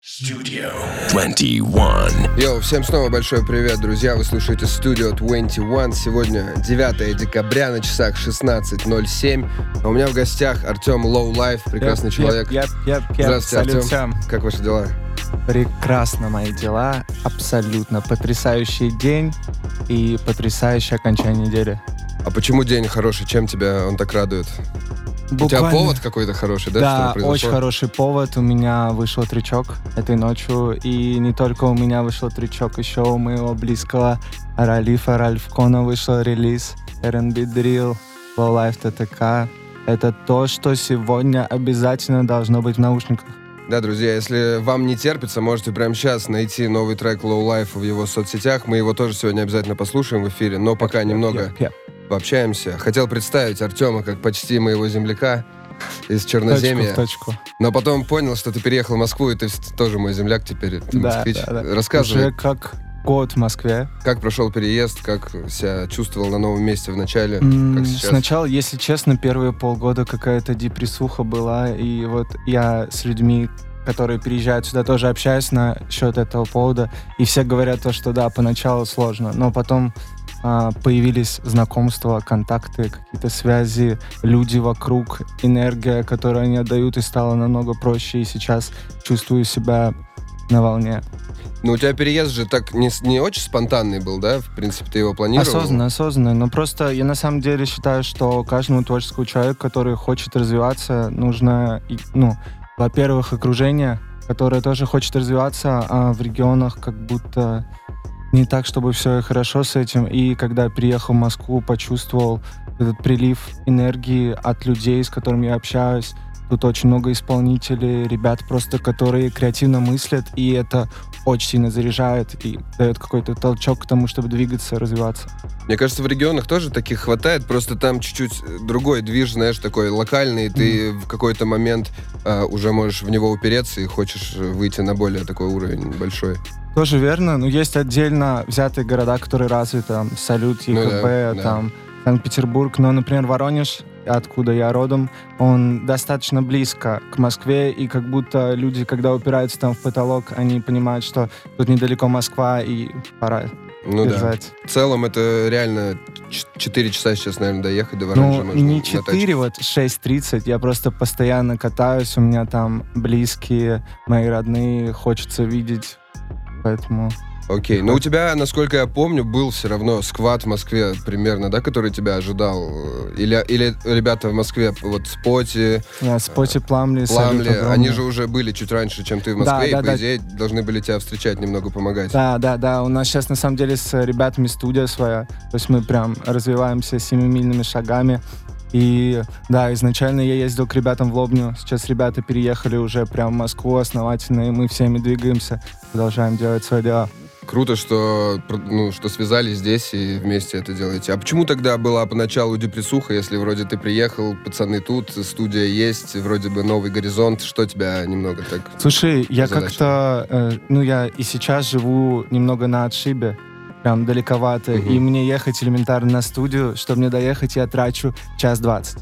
Studio 21. Йоу, всем снова большой привет, друзья. Вы слушаете Studio 21. Сегодня 9 декабря на часах 16.07. А у меня в гостях Артем Low Life, прекрасный человек. Yep, yep, yep. Здравствуйте, Салют Артем. всем. Как ваши дела? Прекрасно мои дела. Абсолютно потрясающий день и потрясающее окончание недели. А почему день хороший? Чем тебя он так радует? У тебя Буквально- повод какой-то хороший, да? Да, очень хороший повод. У меня вышел трючок этой ночью. И не только у меня вышел трючок, еще у моего близкого Ралифа Ральфкона вышел релиз R&B Drill, Low Life TTK. Это то, что сегодня обязательно должно быть в наушниках. Да, друзья, если вам не терпится, можете прямо сейчас найти новый трек Low Life в его соцсетях. Мы его тоже сегодня обязательно послушаем в эфире, но пока немного Yep, yep. Пообщаемся. Хотел представить Артема как почти моего земляка из Точку Черноземья. в точку. Но потом понял, что ты переехал в Москву, и ты тоже мой земляк теперь. Ты Да, москвич. да, да. Рассказывай, Уже как год в Москве. как прошел переезд, как себя чувствовал на новом месте в начале, как сейчас. Сначала, если честно, первые полгода какая-то депрессуха была, и вот я с людьми, которые переезжают сюда, тоже общаюсь на счет этого повода, и все говорят то, что да, поначалу сложно, но потом появились знакомства, контакты, какие-то связи, люди вокруг, энергия, которую они отдают, и стало намного проще, и сейчас чувствую себя на волне. Но у тебя переезд же так не, не очень спонтанный был, да? В принципе, ты его планировал? Осознанно, осознанно. Но просто я на самом деле считаю, что каждому творческому человеку, который хочет развиваться, нужно, ну, во-первых, окружение, которое тоже хочет развиваться, а в регионах как будто не так, чтобы все хорошо с этим. И когда приехал в Москву, почувствовал этот прилив энергии от людей, с которыми я общаюсь. Тут очень много исполнителей, ребят просто, которые креативно мыслят, и это очень сильно заряжает и дает какой-то толчок к тому, чтобы двигаться, развиваться. Мне кажется, в регионах тоже таких хватает, просто там чуть-чуть другой движ, знаешь, такой локальный, и ты в какой-то момент а, уже можешь в него упереться и хочешь выйти на более такой уровень большой. Тоже верно, но есть отдельно взятые города, которые развиты, там, Салют, Ну ЕКБ, да, да. там, Санкт-Петербург, но, например, Воронеж, откуда я родом, он достаточно близко к Москве, и как будто люди, когда упираются там в потолок, они понимают, что тут недалеко Москва, и пора Ну да. держать. В целом это реально 4 часа сейчас, наверное, доехать до Воронежа. Ну, можно не на тачке. 4, вот 6.30. Я просто постоянно катаюсь, у меня там близкие, мои родные, хочется видеть, поэтому... Окей, но у тебя, насколько я помню, был все равно сквад в Москве примерно, да, который тебя ожидал? Или, или ребята в Москве, вот Споти, Я Споти Пламли, Пламли, они же уже были чуть раньше, чем ты в Москве, да, и, по да. идее, должны были тебя встречать, немного помогать. Да, да, да. У нас сейчас на самом деле с ребятами студия своя. То есть мы прям развиваемся семимильными шагами. И да, изначально я ездил к ребятам в Лобню. Сейчас ребята переехали уже прям в Москву основательно, и мы всеми двигаемся, продолжаем делать свое дело. Круто, что, ну, что связались здесь и вместе это делаете. А почему тогда была поначалу депрессуха, если вроде ты приехал, пацаны тут, студия есть, вроде бы новый горизонт, что тебя немного так... Слушай, я как-то, э, ну я и сейчас живу немного на отшибе, прям далековато, Мгм. и мне ехать элементарно на студию, чтобы мне доехать, я трачу час двадцать.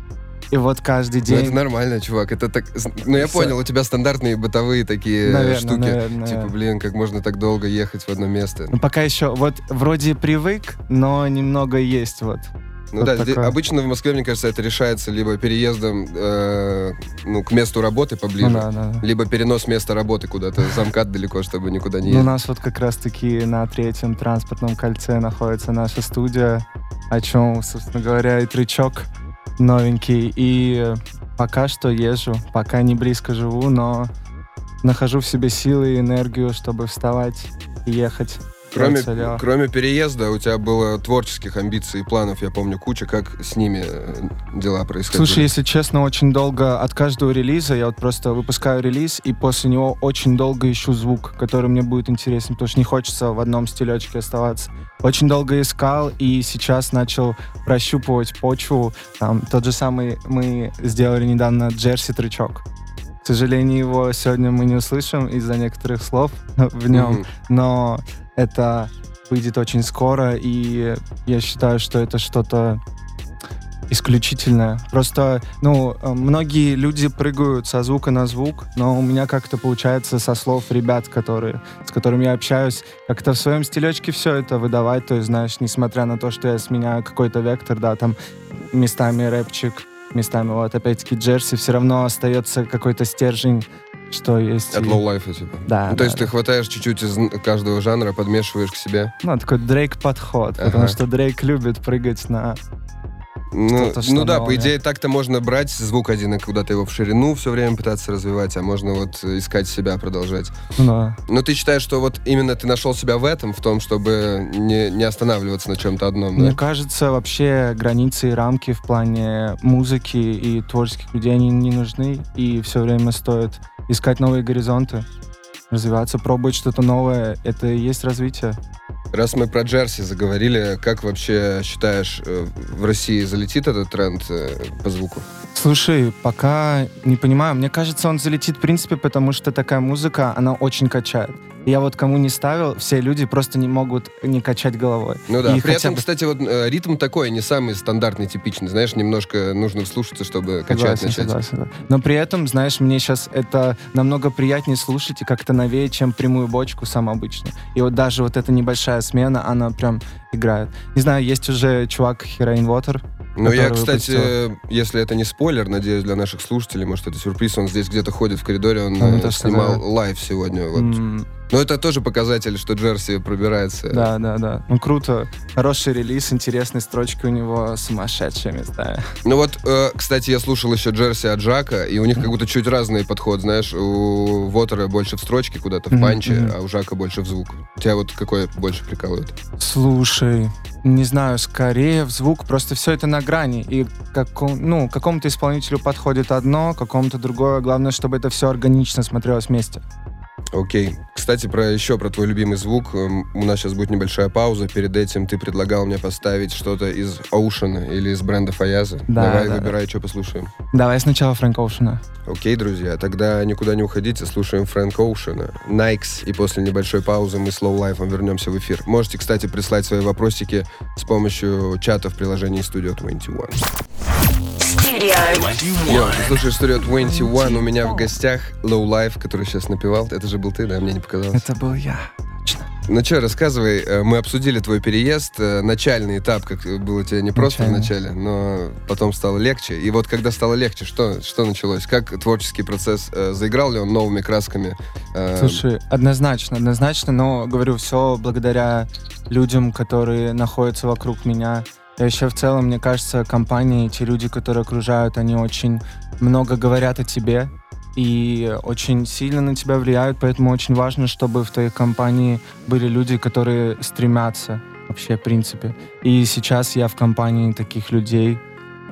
И вот каждый Ну, день... это нормально, чувак. Это так... Ну, я Всё. понял, у тебя стандартные бытовые такие э, Наверно, штуки. наверно, Типа, блин, как можно так долго ехать в одно место. Ну, пока еще, вот, вроде привык, но немного есть, вот. Ну вот да, такое. обычно в Москве, мне кажется, это решается либо переездом э, ну, к месту работы поближе, Ну, да, да, да. либо перенос места работы куда-то, за МКАД далеко, чтобы никуда не Ну, у ездить. нас вот как раз-таки на третьем транспортном кольце находится наша студия, о чем, собственно говоря, и трючок новенький. И пока что езжу, пока не близко живу, но нахожу в себе силы и энергию, чтобы вставать и ехать. Кроме, кроме переезда, у тебя было творческих амбиций и планов, я помню, куча. Как с ними э, дела происходили? Слушай, если честно, очень долго от каждого релиза я вот просто выпускаю релиз, и после него очень долго ищу звук, который мне будет интересен, потому что не хочется в одном стилечке оставаться. Очень долго искал, и сейчас начал прощупывать почву. Там, тот же самый мы сделали недавно Джерси трючок. К сожалению, его сегодня мы не услышим из-за некоторых слов в нем, Мгм. но это выйдет очень скоро, и я считаю, что это что-то исключительное. Просто, ну, э, многие люди прыгают со звука на звук, но у меня как-то получается со слов ребят, которые, с которыми я общаюсь, как-то в своем стилечке все это выдавать. То есть, знаешь, несмотря на то, что я сменяю какой-то вектор, да, там местами рэпчик, местами вот опять-таки джерси, все равно остается какой-то стержень что есть. От лоу-лайфа, типа. Да. Ну, то да, есть да. ты хватаешь чуть-чуть из каждого жанра, подмешиваешь к себе. Ну, такой Дрейк подход, потому Ага. что Дрейк любит прыгать на... Ну, ну да, по идее, так-то можно брать звук один и куда-то его в ширину все время пытаться развивать, а можно вот искать себя, продолжать. Ну, Но ты считаешь, что вот именно ты нашел себя в этом, в том, чтобы не, не останавливаться на чем-то одном, Мне да? кажется, вообще границы и рамки в плане музыки и творческих людей, они не нужны. И все время стоит искать новые горизонты, развиваться, пробовать что-то новое. Это и есть развитие. Раз мы про Джерси заговорили, как вообще считаешь, э, в России залетит этот тренд э, по звуку? Слушай, пока не понимаю. Мне кажется, он залетит в принципе, потому что такая музыка, она очень качает. Я вот кому не ставил, все люди просто не могут не качать головой. Ну да, И при этом, бы- кстати, вот э, ритм такой, не самый стандартный, типичный, знаешь, немножко нужно вслушаться, чтобы качать Согласен, начать. согласен, да. Но при этом, знаешь, мне сейчас это намного приятнее слушать и как-то новее, чем прямую бочку сам обычно. И вот даже вот эта небольшая смена, она прям играет. Не знаю, есть уже чувак Heroin Water. Ну, я, кстати, выпустил. если это не спойлер, надеюсь, для наших слушателей, может, это сюрприз, он здесь где-то ходит в коридоре, он э, тоже снимал сказали. live сегодня. Вот. М, Но это тоже показатель, что Джерси пробирается. Да, да, да. Ну, круто. Хороший релиз, интересные строчки у него, сумасшедшие места. Ну вот, э, кстати, я слушал еще Джерси от Джака, и у них как будто чуть разный подход, знаешь, у Вотера больше в строчке куда-то, в панче, мгм. а у Жака больше в звук. Тебя вот какой больше прикалывает? Слушай, не знаю, скорее в звук, просто все это на грани. И каком, ну, какому-то исполнителю подходит одно, какому-то другое. Главное, чтобы это все органично смотрелось вместе. Окей. Кстати, про еще про твой любимый звук. Эм, У нас сейчас будет небольшая пауза. Перед этим ты предлагал мне поставить что-то из Оушена или из бренда Фаяза. Да, Давай, да, выбирай, что послушаем. Давай сначала Фрэнк Оушена. Окей, друзья, тогда никуда не уходите, слушаем Фрэнк Оушена, Найкс, и после небольшой паузы мы с Low Life вернемся в эфир. Можете, кстати, прислать свои вопросики с помощью чата в приложении Studio 21. Йо, ты слушаешь Studio 21, у меня в гостях Low Life, который сейчас напевал. Это же был ты, да? Мне не показалось. Это был я. Ну что, рассказывай, э, мы обсудили твой переезд, э, начальный этап, как было тебе не просто в Начальный. начале, но потом стало легче. И вот когда стало легче, что, что началось? Как творческий процесс, э, заиграл ли он новыми красками? Э, Слушай, однозначно, однозначно, но говорю, все благодаря людям, которые находятся вокруг меня. И вообще в целом, мне кажется, компании, те люди, которые окружают, они очень много говорят о тебе и очень сильно на тебя влияют, поэтому очень важно, чтобы в твоей компании были люди, которые стремятся вообще, в принципе. И сейчас я в компании таких людей,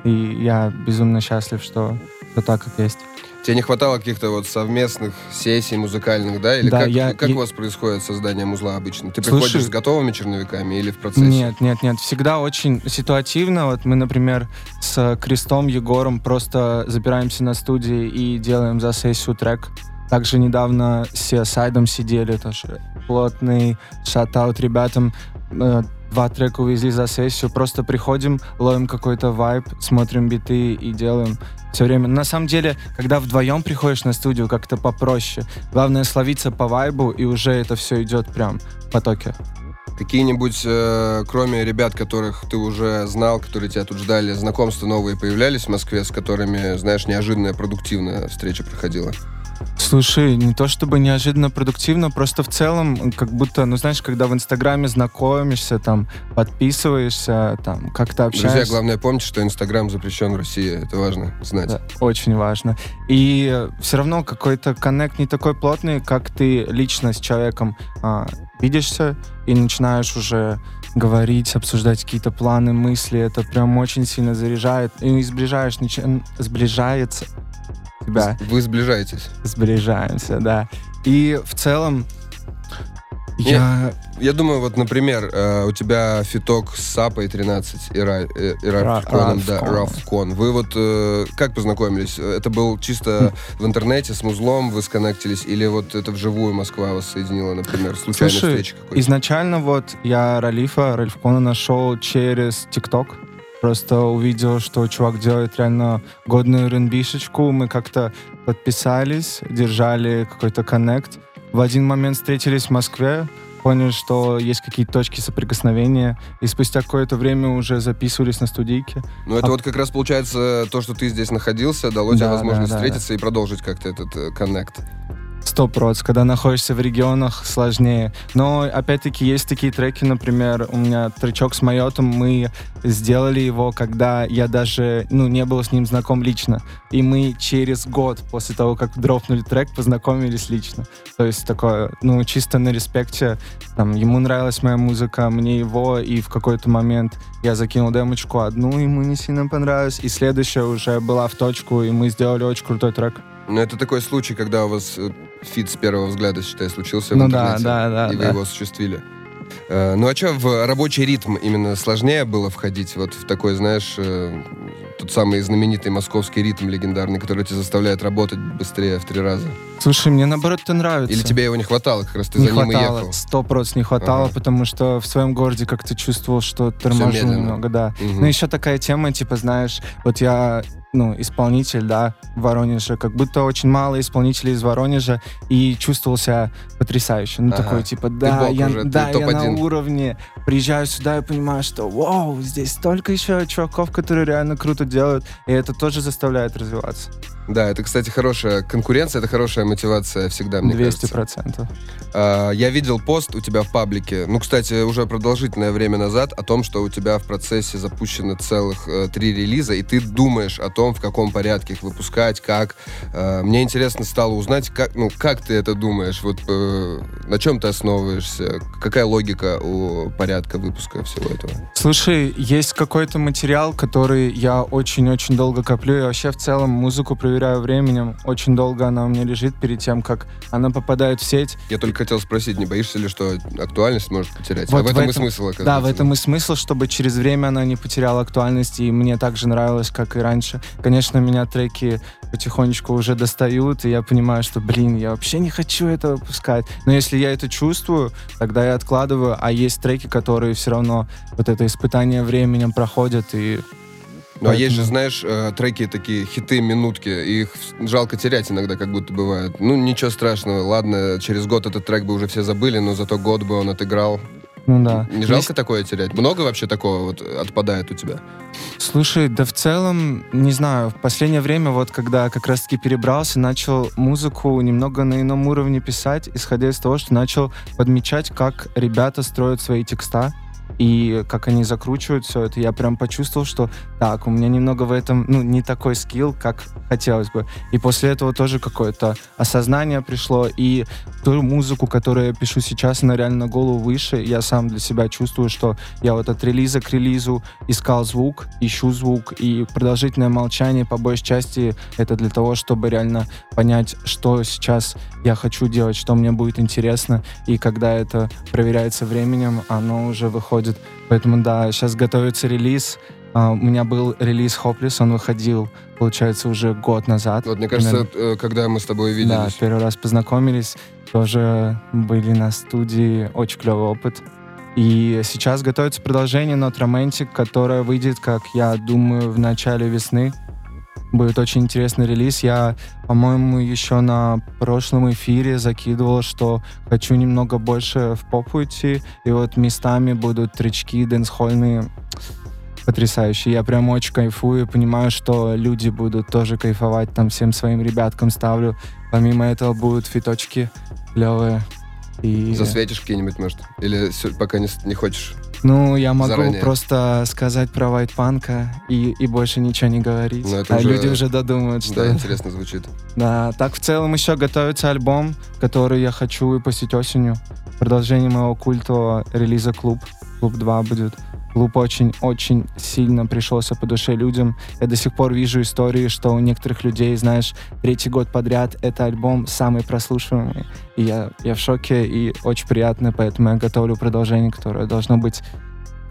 и я безумно счастлив, что, что так, как есть. Тебе не хватало каких-то вот совместных сессий музыкальных, да? Или Да, как, я- как я- у вас происходит создание музла обычно? Ты Слушай- приходишь с готовыми черновиками или в процессе? Нет, нет, нет. Всегда очень ситуативно. Вот мы, например, с Крестом Егором просто запираемся на студии и делаем за сессию трек. Также недавно с Сайдом сидели, тоже плотный шатаут ребятам. Два трека увезли за сессию. Просто приходим, ловим какой-то вайб, смотрим биты и делаем все время. На самом деле, когда вдвоем приходишь на студию, как-то попроще. Главное словиться по вайбу, и уже это все идет прям в потоке. Какие-нибудь, э, кроме ребят, которых ты уже знал, которые тебя тут ждали, знакомства новые появлялись в Москве, с которыми, знаешь, неожиданная, продуктивная встреча проходила? Слушай, не то чтобы неожиданно продуктивно, просто в целом, как будто, ну знаешь, когда в Инстаграме знакомишься, там, подписываешься, там, как-то общаешься. Друзья, главное помните, что Инстаграм запрещен в России. Это важно знать. Да, очень важно. И все равно какой-то коннект не такой плотный, как ты лично с человеком а, видишься и начинаешь уже говорить, обсуждать какие-то планы, мысли. Это прям очень сильно заряжает. И сближаешь, начи- сближается тебя. Вы сближаетесь. Сближаемся, да. И в целом я... Я думаю, вот, например, э, у тебя фиток с Сапой 13 и, Ра, э, и Ра- Рафконом, да, Рафкон. Вы вот э, как познакомились? Это был чисто в интернете с музлом вы сконнектились или вот это вживую Москва вас соединила, например, случайной Слушай, встречи какой-то? Изначально вот я Ралифа, Ральфкона нашел через ТикТок. Просто увидел, что чувак делает реально годную рнбишечку. Мы как-то подписались, держали какой-то коннект. В один момент встретились в Москве, поняли, что есть какие-то точки соприкосновения, и спустя какое-то время уже записывались на студийке. Ну, это А- вот как раз получается то, что ты здесь находился, дало тебе Да, возможность да, да, встретиться и продолжить как-то этот э, коннект. Сто проц, когда находишься в регионах, сложнее. Но, опять-таки, есть такие треки, например, у меня тречок с Майотом, мы сделали его, когда я даже, ну, не был с ним знаком лично. И мы через год после того, как дропнули трек, познакомились лично. То есть такое, ну, чисто на респекте. Там, ему нравилась моя музыка, мне его, и в какой-то момент я закинул демочку одну, ему не сильно понравилось, и следующая уже была в точку, и мы сделали очень крутой трек. Ну, это такой случай, когда у вас э, feat с первого взгляда, считай, случился в Ну да, интернете, да, да, и вы да. его осуществили. Э, Ну, а что, в рабочий ритм именно сложнее было входить? Вот в такой, знаешь, э, тот самый знаменитый московский ритм легендарный, который тебя заставляет работать быстрее в три раза? Слушай, мне наоборот это нравится. Или тебе его не хватало, как раз ты не за ним и хватало, ехал? сто процентов не хватало, Ага. потому что в своем городе как-то чувствовал, что торможу немного, да. Мгм. Ну, еще такая тема, типа, знаешь, вот я, ну, исполнитель, да, в Воронеже, как будто очень мало исполнителей из Воронежа, и чувствовал себя потрясающе. Ну, Ага. такой, типа, да, я, уже, да, я на уровне, приезжаю сюда и понимаю, что, вау, здесь столько еще чуваков, которые реально круто делают, и это тоже заставляет развиваться. Да, это, кстати, хорошая конкуренция, это хорошая мотивация всегда, мне 200 кажется. процентов. А, Я видел пост у тебя в паблике, ну, кстати, уже продолжительное время назад, о том, что у тебя в процессе запущено целых э, три релиза, и ты думаешь о том, в каком порядке их выпускать, как. Э, мне интересно стало узнать, как, ну, как ты это думаешь, вот э, на чем ты основываешься, какая логика у порядка выпуска всего этого? Слушай, есть какой-то материал, который я очень-очень долго коплю. Я вообще в целом музыку проверяю временем. Очень долго она у меня лежит перед тем, как она попадает в сеть. Я только хотел спросить, не боишься ли, что актуальность может потерять? Вот а в в этом, и этом- смысл. Да, в этом и смысл, чтобы через время она не потеряла актуальность, и мне так же нравилось, как и раньше. Конечно, меня треки потихонечку уже достают, и я понимаю, что, блин, я вообще не хочу это выпускать. Но если я это чувствую, тогда я откладываю, а есть треки, которые все равно вот это испытание временем проходят, и Ну, а есть же, Поэтому- знаешь, э, треки такие, хиты, минутки, их жалко терять иногда, как будто бывает. Ну, ничего страшного, ладно, через год этот трек бы уже все забыли, но зато год бы он отыграл. ну да. Не жалко такое терять? Много вообще такого вот отпадает у тебя? Слушай, да в целом, не знаю, в последнее время, вот когда как раз-таки перебрался, начал музыку немного на ином уровне писать, исходя из того, что начал подмечать, как ребята строят свои текста и как они закручивают все это. Я прям почувствовал, что так, у меня немного в этом, ну, не такой скилл, как хотелось бы. И после этого тоже какое-то осознание пришло, и ту музыку, которую я пишу сейчас, она реально на голову выше. Я сам для себя чувствую, что я вот от релиза к релизу искал звук, ищу звук, и продолжительное молчание, по большей части, это для того, чтобы реально понять, что сейчас я хочу делать, что мне будет интересно, и когда это проверяется временем, оно уже выходит. Поэтому, да, сейчас готовится релиз. А, у меня был релиз Hopeless, он выходил, получается, уже год назад. Вот мне кажется, Примерно. э, когда мы с тобой Да, виделись, первый раз познакомились, тоже были на студии, очень клевый опыт. И сейчас готовится продолжение Not Romantic, которое выйдет, как я думаю, в начале весны. Будет очень интересный релиз. Я, по-моему, еще на прошлом эфире закидывал, что хочу немного больше в поп уйти. И вот местами будут тречки дэнсхольные потрясающие. Я прям очень кайфую, понимаю, что люди будут тоже кайфовать, там всем своим ребяткам ставлю. Помимо этого будут фиточки клевые. И, засветишь какие-нибудь, может? Или пока не, не хочешь? ну, я могу заранее. просто сказать про вайтпанка и, и больше ничего не говорить. Ну, это а уже- люди уже додумают, что... Да, интересно звучит. Да, так в целом еще готовится альбом, который я хочу выпустить осенью. Продолжение моего культового релиза «Клуб». «Клуб 2» будет. «Клуб» очень-очень сильно пришелся по душе людям. Я до сих пор вижу истории, что у некоторых людей, знаешь, третий год подряд это альбом самый прослушиваемый. И я, я в шоке, и очень приятно, поэтому я готовлю продолжение, которое должно быть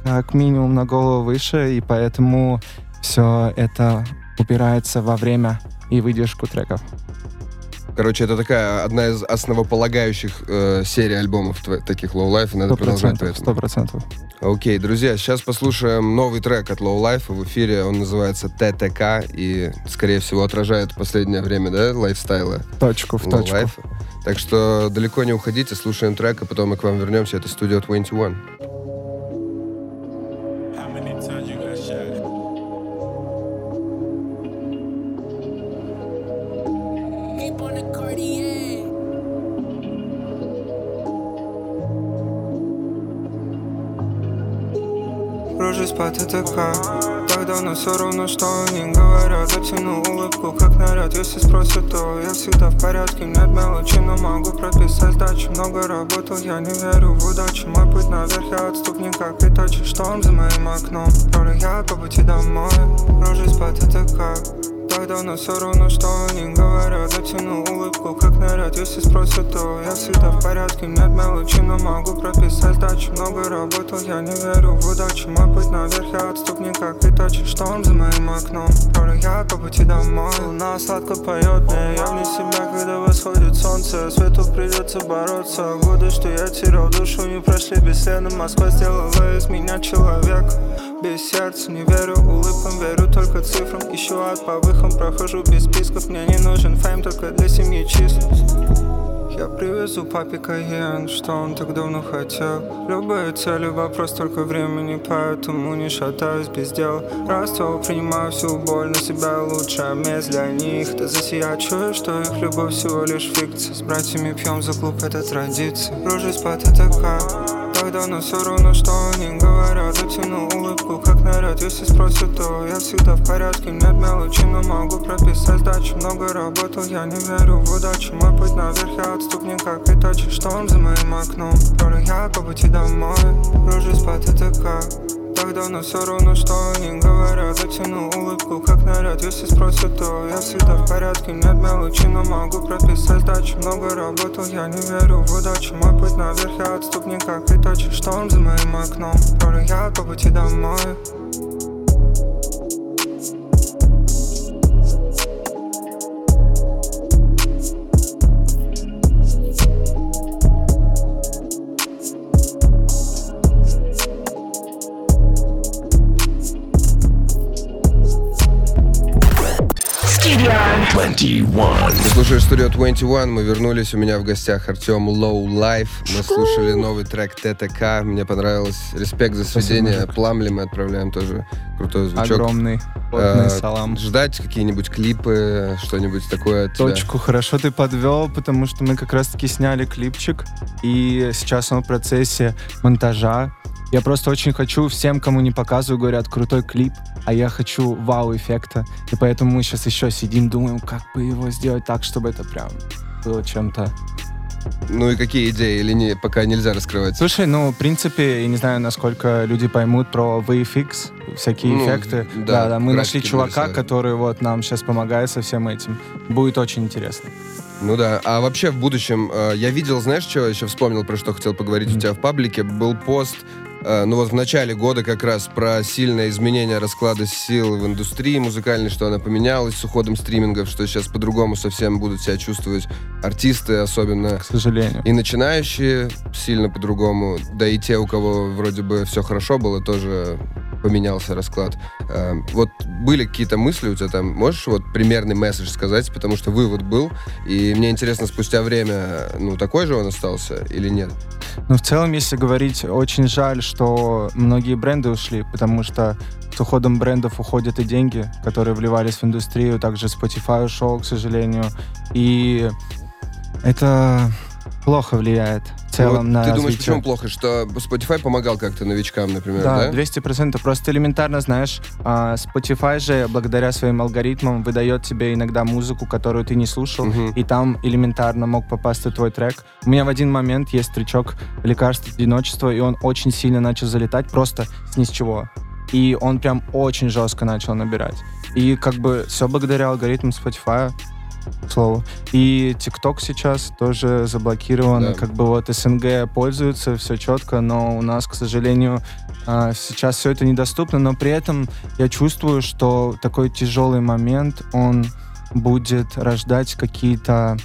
как минимум на голову выше, и поэтому все это упирается во время и выдержку треков. Короче, это такая одна из основополагающих э, серий альбомов таких Low Life, и надо продолжать сто процентов. Окей, друзья, сейчас послушаем новый трек от Low Life в эфире. Он называется ТТК и, скорее всего, отражает последнее время, да, лайфстайла Точку в Low точку. Life. Так что далеко не уходите, слушаем трек, а потом мы к вам вернемся. Это студия 21. Рожусь по ТТК Так давно все равно, что они говорят. Затяну улыбку, как наряд. Если спросят, то я всегда в порядке. Нет мелочи, но могу прописать сдачу Много работал, я не верю в удачу. Мой путь наверх, я отступник, как и тачи Шторм за моим окном. Я по пути домой. Рожусь по ТТК так давно все равно, что они говорят. Затяну улыбку, как наряд Если спросят, то я всегда в порядке. Нет мелочи, но могу прописать сдачу Много работал, я не верю в удачу. Мой путь наверх, я отступник, как и тачи Шторм за моим окном. Роли я по пути домой. Луна сладко поет мне Я вне себя, когда восходит солнце. Свету придется бороться. Годы, что я терял душу, не прошли бесследно Москва сделала из меня человека без сердца Не верю улыбкам, верю только цифрам. Ищу ад по выхам, прохожу без списков. Мне не нужен фейм, только для семьи численность я привезу папе каен, что он так давно хотел. Любые цели, вопрос только времени Поэтому не шатаюсь без дела Раствор принимаю всю боль на себя Лучшая месть для них. Да засия чую, что их любовь всего лишь фикция. С братьями пьем за клуб, это традиция. Рожусь по ТТК так давно все равно, что они говорят Затяну улыбку, как наряд. Если спросят, то я всегда в порядке. Нет мелочи, но могу прописать сдачу Много работал, я не верю в удачу. Мой путь наверх, я отступник, как и тачи Шторм за моим окном Роли я по пути домой Рожусь по ТТК так давно все равно, что они говорят. Затяну улыбку, как наряд Если спросят, то я всегда в порядке Нет мелочи, но могу прописать сдачу Много работал, я не верю в удачу. Мой путь наверх, я отступник, как и тачи Шторм за моим окном. Роли я по пути домой Студию 21, мы вернулись, у меня в гостях Артем Low Life. Мы слушали новый трек ТТК, мне понравилось. Респект за сведение. Пламли мы отправляем тоже. Крутой звучок. Огромный, Э, плотный салам. Ждать какие-нибудь клипы, что-нибудь такое от тебя? Точку хорошо ты подвел, потому что мы как раз-таки сняли клипчик, и сейчас он в процессе монтажа. Я просто очень хочу всем, кому не показываю, говорят, крутой клип, а я хочу вау-эффекта. И поэтому мы сейчас еще сидим, думаем, как бы его сделать так, чтобы это прям было чем-то. Ну и какие идеи? Или не, пока нельзя раскрывать? Слушай, ну, в принципе, я не знаю, насколько люди поймут про VFX, всякие Ну, эффекты. да, Да, да, мы нашли чувака, нарисовали. который вот нам сейчас помогает со всем этим. Будет очень интересно. Ну да. А вообще в будущем, э, я видел, знаешь, что еще вспомнил, про что хотел поговорить у тебя в паблике? Был пост, ну вот в начале года как раз про сильное изменение расклада сил в индустрии музыкальной, что она поменялась с уходом стримингов, что сейчас по-другому совсем будут себя чувствовать артисты, особенно К сожалению. и начинающие сильно по-другому, да и те, у кого вроде бы все хорошо было, тоже поменялся расклад. Э, Вот были какие-то мысли у тебя там? Можешь вот примерный месседж сказать? Потому что вывод был, и мне интересно, спустя время, ну, такой же он остался или нет? Ну, в целом, если говорить, очень жаль, что многие бренды ушли, потому что с уходом брендов уходят и деньги, которые вливались в индустрию. Также Spotify ушел, к сожалению. И это плохо влияет Ну, вот целом на ты думаешь, развитие. почему плохо? Что Spotify помогал как-то новичкам, например, Да, да? 200%. Просто элементарно, знаешь, а, Spotify же, благодаря своим алгоритмам, выдает тебе иногда музыку, которую ты не слушал, Мгм. и там элементарно мог попасть твой трек. У меня в один момент есть тречок «Лекарство одиночества», и он очень сильно начал залетать, просто с ни с чего. И он прям очень жестко начал набирать. И как бы все благодаря алгоритмам Spotify, к слову. И TikTok сейчас тоже заблокирован. Да. Как бы вот СНГ пользуются, все четко, но у нас, к сожалению, а, сейчас все это недоступно. Но при этом я чувствую, что такой тяжелый момент, он будет рождать какие-то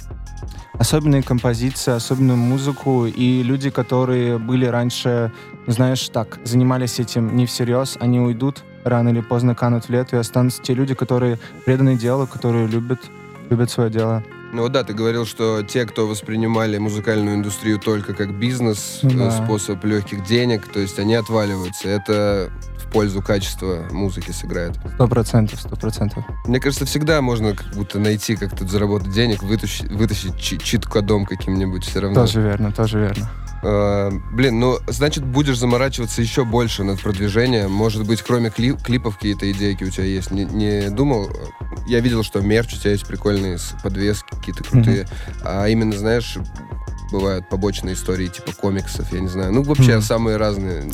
особенные композиции, особенную музыку, и люди, которые были раньше, знаешь, так, занимались этим не всерьез, они уйдут, рано или поздно канут в лету, и останутся те люди, которые преданы делу, которые любят, любят свое дело. Ну да, ты говорил, что те, кто воспринимали музыкальную индустрию только как бизнес, Ну э, да. способ легких денег, то есть они отваливаются. Это в пользу качества музыки сыграет. Сто процентов, сто процентов. Мне кажется, всегда можно как будто найти, как тут заработать денег, вытащить, вытащить чи- чит-кодом каким-нибудь все равно. Тоже верно, тоже верно. Э, блин, ну, значит, будешь заморачиваться еще больше над продвижением. Может быть, кроме клип- клипов какие-то идейки у тебя есть? Не, не думал? Я видел, что мерч у тебя есть прикольные подвески какие-то крутые. А именно, знаешь, бывают побочные истории типа комиксов, я не знаю. Ну, вообще, Мгм. самые разные.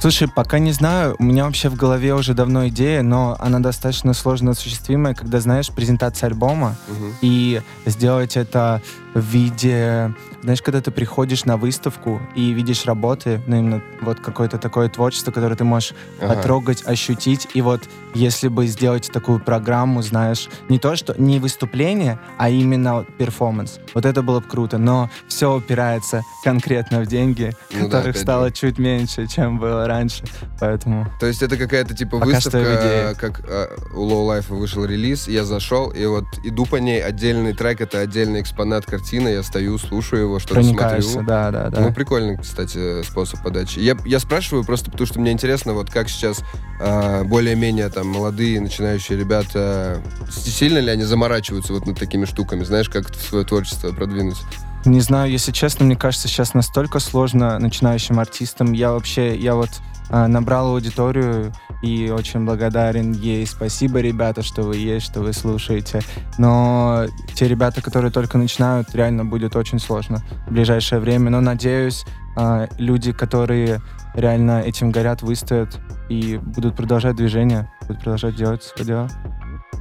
Слушай, пока не знаю, у меня вообще в голове уже давно идея, но она достаточно сложно осуществимая, когда, знаешь, презентация альбома, Мгм. и сделать это в виде... Знаешь, когда ты приходишь на выставку и видишь работы, ну, именно вот какое-то такое творчество, которое ты можешь Ага. потрогать, ощутить, и вот если бы сделать такую программу, знаешь, не то, что не выступление, а именно перформанс, вот это было бы круто, но все упирается конкретно в деньги, Ну да, которых опять стало же. чуть меньше, чем было раньше, поэтому... То есть это какая-то типа Пока выставка, как э, у Low Life вышел релиз, я зашел, и вот иду по ней, отдельный трек, это отдельный экспонат картины, я стою, слушаю его, что-то смотрю. да, да, да. Ну, прикольный, кстати, способ подачи. Я, я спрашиваю просто потому, что мне интересно, вот как сейчас а, более-менее там молодые начинающие ребята, сильно ли они заморачиваются вот над такими штуками, знаешь, как свое творчество продвинуть? Не знаю, если честно, мне кажется, сейчас настолько сложно начинающим артистам. Я вообще, я вот а, набрал аудиторию и очень благодарен ей. Спасибо, ребята, что вы есть, что вы слушаете. Но те ребята, которые только начинают, реально будет очень сложно в ближайшее время. Но надеюсь, а, люди, которые реально этим горят, выстоят и будут продолжать движение, будут продолжать делать свое дело.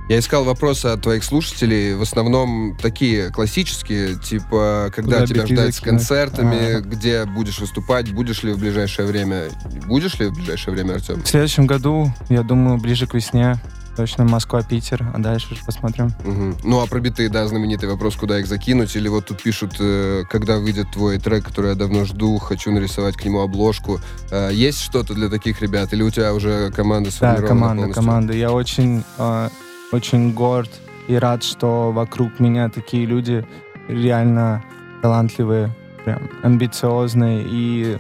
Я искал вопросы от твоих слушателей, в основном такие классические, типа, когда Куда тебя ждать с концертами, Ага. где будешь выступать, будешь ли в ближайшее время, будешь ли в ближайшее время, Артем? В следующем году, я думаю, ближе к весне, точно Москва, Питер, а дальше уже посмотрим. Мгм. Ну, а про биты, да, знаменитый вопрос, куда их закинуть. Или вот тут пишут, э, когда выйдет твой трек, который я давно жду, хочу нарисовать к нему обложку. Э, есть что-то для таких ребят? Или у тебя уже команда Да, сформирована команда, полностью? команда. Я очень, э, очень горд и рад, что вокруг меня такие люди реально талантливые, прям амбициозные. И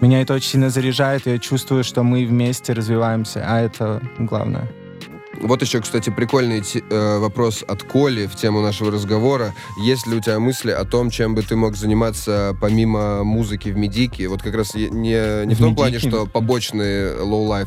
меня это очень сильно заряжает, и я чувствую, что мы вместе развиваемся, а это главное. Вот еще, кстати, прикольный э, вопрос от Коли в тему нашего разговора. Есть ли у тебя мысли о том, чем бы ты мог заниматься помимо музыки в медике? Вот как раз не, не в, В том плане, медике? что побочные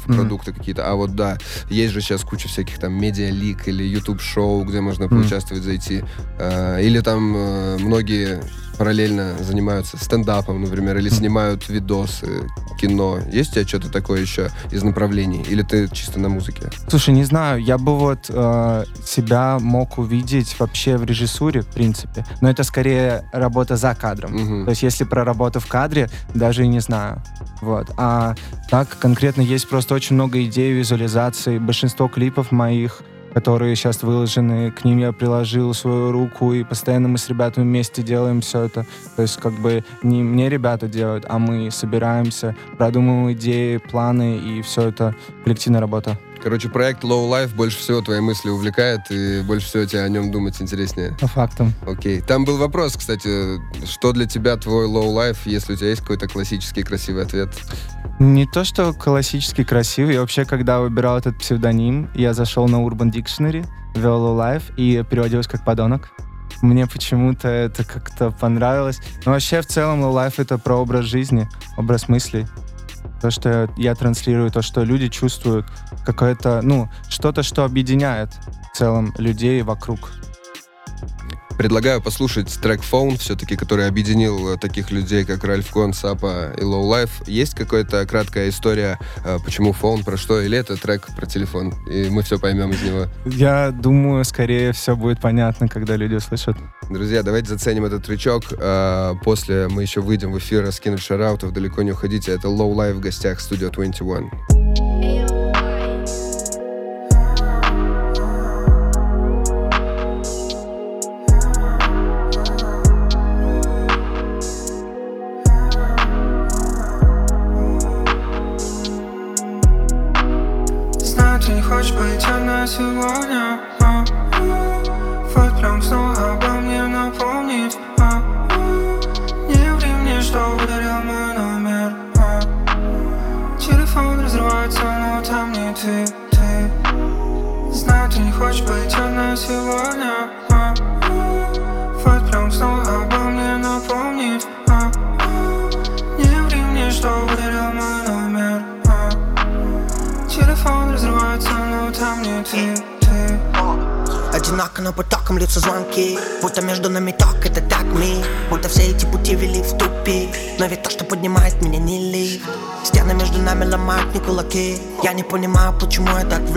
Мгм. продукты какие-то, а вот да, есть же сейчас куча всяких там медиа-лик или YouTube-шоу, где можно Мгм. поучаствовать, зайти. Э, или там э, многие параллельно занимаются стендапом, например, или снимают видосы, кино. Есть у тебя что-то такое еще из направлений? Или ты чисто на музыке? Слушай, не знаю, я бы вот э, себя мог увидеть вообще в режиссуре, в принципе. Но это скорее работа за кадром. Мгм. То есть если про работу в кадре, даже и не знаю. Вот. А так конкретно есть просто очень много идей визуализации. Большинство клипов моих, которые сейчас выложены, к ним я приложил свою руку, и постоянно мы с ребятами вместе делаем все это. То есть как бы не мне ребята делают, а мы собираемся, продумываем идеи, планы, и все это коллективная работа. Короче, проект Low Life больше всего твои мысли увлекает, и больше всего тебе о нем думать интереснее. По фактам. Окей. Там был вопрос, кстати, что для тебя твой Low Life, если у тебя есть какой-то классический красивый ответ? Не то, что классический красивый. Я вообще, когда выбирал этот псевдоним, я зашел на Urban Dictionary, ввел Low Life и переводилось как подонок. Мне почему-то это как-то понравилось. Но вообще, в целом, Low Life — это про образ жизни, образ мыслей. То, что я транслирую, то, что люди чувствуют, какое-то, ну, что-то, что объединяет в целом людей вокруг. Предлагаю послушать трек Phone, все-таки, который объединил э, таких людей, как Ральф Кон, Сапа и Low Life. Есть какая-то краткая история, э, почему Phone, про что, или это трек про телефон? И мы все поймем из него. Я думаю, скорее все будет понятно, когда люди услышат. Друзья, давайте заценим этот тречок. А, После мы еще выйдем в эфир, раскинуть шараутов, далеко не уходите. Это Low Life в гостях Studio 21.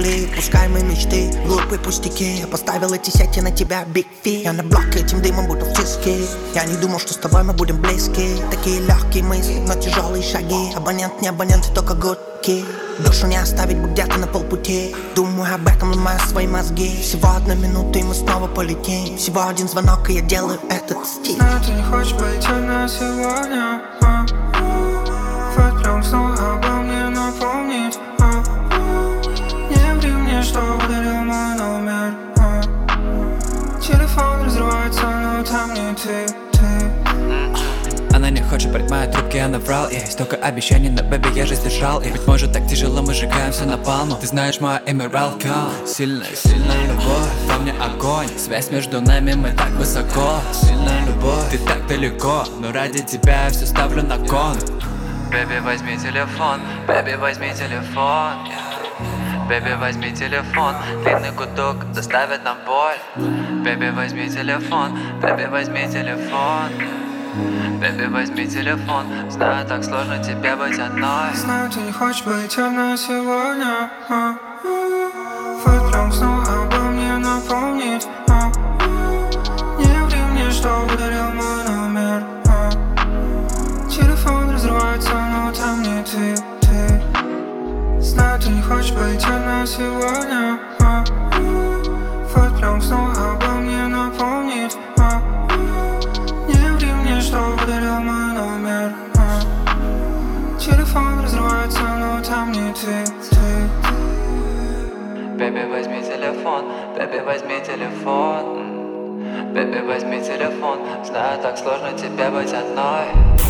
Влип Пускай мои мечты, глупые пустяки Я поставил эти сети на тебя, big fee Я на блок этим дымом буду в тиске Я не думал, что с тобой мы будем близки. Такие легкие мысли, но тяжелые шаги. Абонент, не абонент, только гудки. Душу не оставить бы где-то на полпути. Думаю об этом, ломаю свои мозги. Всего одна минута, и мы снова полетим. Всего один звонок, и я делаю этот стиль Знаю, ты не хочешь быть одна сегодня? Прям снова Она не хочет брать мои трубки, она врал ей Столько обещаний, но бэби я же сдержал их. Быть может так тяжело, мы сжигаем все напалмом Ты знаешь мое имя Ралкан Сильная, сильная любовь, во мне огонь. Связь между нами, мы так высоко. Сильная любовь, ты так далеко Но ради тебя я все ставлю на кон. Baby, возьми телефон, baby, возьми телефон Baby, возьми телефон, длинный гудок доставит нам боль. Baby, возьми телефон, baby, возьми телефон. Baby, возьми телефон, знаю, так сложно тебе быть одной. Знаю, ты не хочешь быть одна сегодня а? Прям снова обо мне напомнить а? Не ври мне, что удалил мой хочешь быть одна сегодня а? Вот прям снова обо мне напомнить а? Не ври мне, что ударил мой номер а? Телефон разрывается, но там не ты, ты Бэби, возьми телефон, бэби, возьми телефон Бэби, возьми телефон, знаю, так сложно тебе быть одной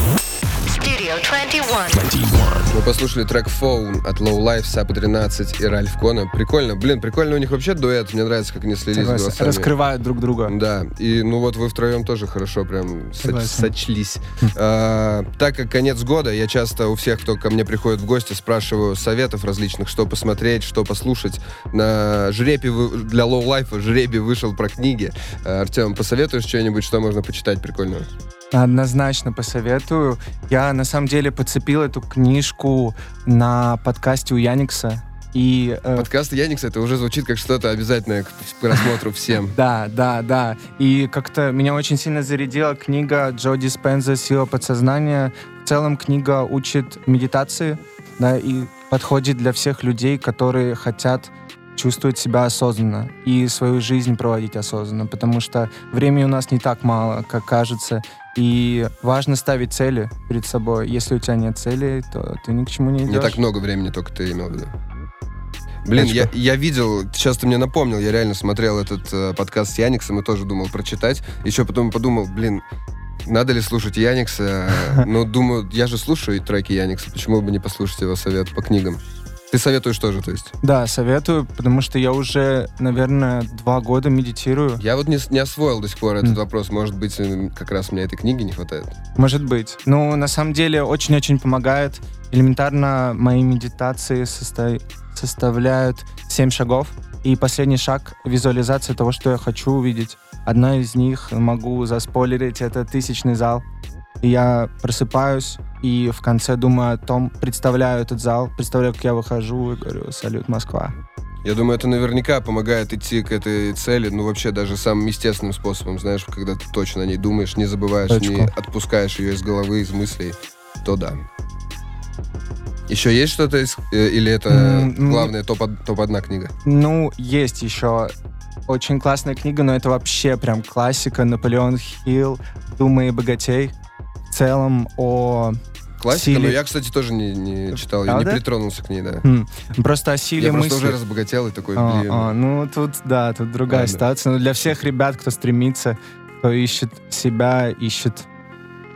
Studio 21. Мы послушали трек Phone от Low Life, Сапа 13 и Ральф Кона. Прикольно. Блин, прикольно у них вообще дуэт. Мне нравится, как они слились Согласен. голосами. Раскрывают друг друга. Да, и ну вот вы втроем тоже хорошо прям соч- Согласен. сочлись. А, так как конец года, я часто у всех, кто ко мне приходит в гости, спрашиваю советов различных, что посмотреть, что послушать. На жребе вы- для Low Life жребий вышел про книги. А, Артем, посоветуешь что-нибудь, что можно почитать прикольного? Однозначно посоветую. Я на самом деле подцепил эту книжку на подкасте у Яникса. И э, Подкаст Яникса, это уже звучит как что-то обязательное к просмотру всем. Да, да, да. И как-то меня очень сильно зарядила книга Джо Диспенза «Сила подсознания». В целом книга учит медитации, да, и подходит для всех людей, которые хотят чувствовать себя осознанно и свою жизнь проводить осознанно, потому что времени у нас не так мало, как кажется, и важно ставить цели перед собой. Если у тебя нет цели, то ты ни к чему не идешь. Не так много времени только ты имел в виду. Блин, я, я видел, сейчас ты мне напомнил, я реально смотрел этот э, подкаст с Яниксом и тоже думал прочитать. Еще потом подумал, блин, надо ли слушать Яникса? Ну, думаю, я же слушаю треки Яникса, почему бы не послушать его совет по книгам? Ты советуешь тоже, то есть? Да, советую, потому что я уже, наверное, два года медитирую. Я вот не, не освоил до сих пор этот М. вопрос. Может быть, э, как раз мне этой книги не хватает. Может быть. Ну, на самом деле, очень-очень помогает. Элементарно мои медитации состо- составляют 7 шагов. И последний шаг — визуализация того, что я хочу увидеть. Одна из них, могу заспойлерить, это тысячный зал. И я просыпаюсь и в конце думаю о том, представляю этот зал, представляю, как я выхожу и говорю «Салют, Москва». Я думаю, это наверняка помогает идти к этой цели, ну, вообще даже самым естественным способом, знаешь, когда ты точно о ней думаешь, не забываешь, Точку. не отпускаешь ее из головы, из мыслей, то да. Еще есть что-то, из- э, или это М, м. главная топ- топ-одна книга? Ну, есть еще очень классная книга, но это вообще прям классика. Наполеон Хилл «Думай и богатей». В целом о классика, Силе- но я, кстати, тоже не, не читал, я не Правда? притронулся к ней, да. М, Просто о силе Я просто мысли. уже разбогател и такой, А, блин. а, ну, тут, да, тут другая Ладно. ситуация. Но для всех ребят, кто стремится, кто ищет себя, ищет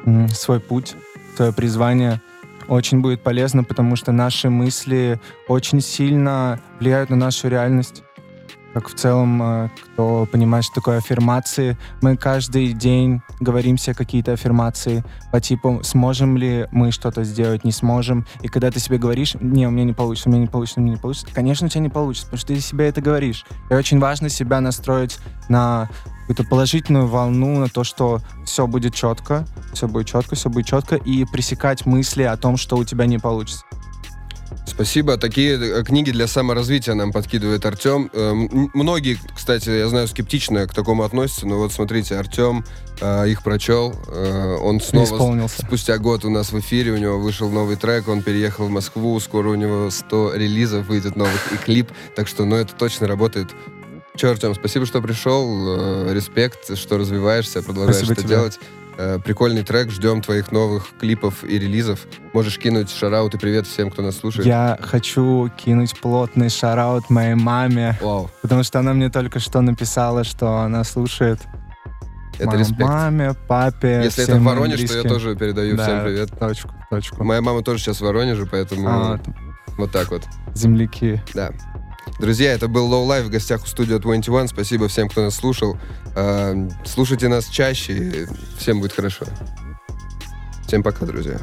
м, свой путь, свое призвание, очень будет полезно, потому что наши мысли очень сильно влияют на нашу реальность. Как в целом, э, кто понимает, что такое аффирмации, мы каждый день говорим себе какие-то аффирмации по типу, сможем ли мы что-то сделать, не сможем. И когда ты себе говоришь, не, у меня не получится, у меня не получится, у меня не получится, конечно, у тебя не получится, потому что ты себе это говоришь. И очень важно себя настроить на какую-то положительную волну, на то, что все будет четко, все будет четко, все будет четко, и пресекать мысли о том, что у тебя не получится. Спасибо. Такие э, книги для саморазвития нам подкидывает Артем. Э, м- Многие, кстати, я знаю, скептично к такому относятся, но вот смотрите, Артем э, их прочел. Э, Он снова Исполнился. спустя год у нас в эфире, у него вышел новый трек, он переехал в Москву, скоро у него 100 релизов выйдет новых и клип, так что, ну, это точно работает. Че, Артем, спасибо, что пришел, респект, что развиваешься, продолжаешь Спасибо это тебе. делать. Э, Прикольный трек, ждем твоих новых клипов и релизов. Можешь кинуть шараут и привет всем, кто нас слушает. Я хочу кинуть плотный шараут моей маме, Вау, потому что она мне только что написала, что она слушает это моей респект. маме, папе, Если это в Воронеж, то я тоже передаю Да, всем привет. Точку, точку. Моя мама тоже сейчас в Воронеже, поэтому А, вот так вот. земляки. Да. Друзья, это был Low Life в гостях у студии 21. Спасибо всем, кто нас слушал. Э, Слушайте нас чаще, всем будет хорошо. Всем пока, друзья.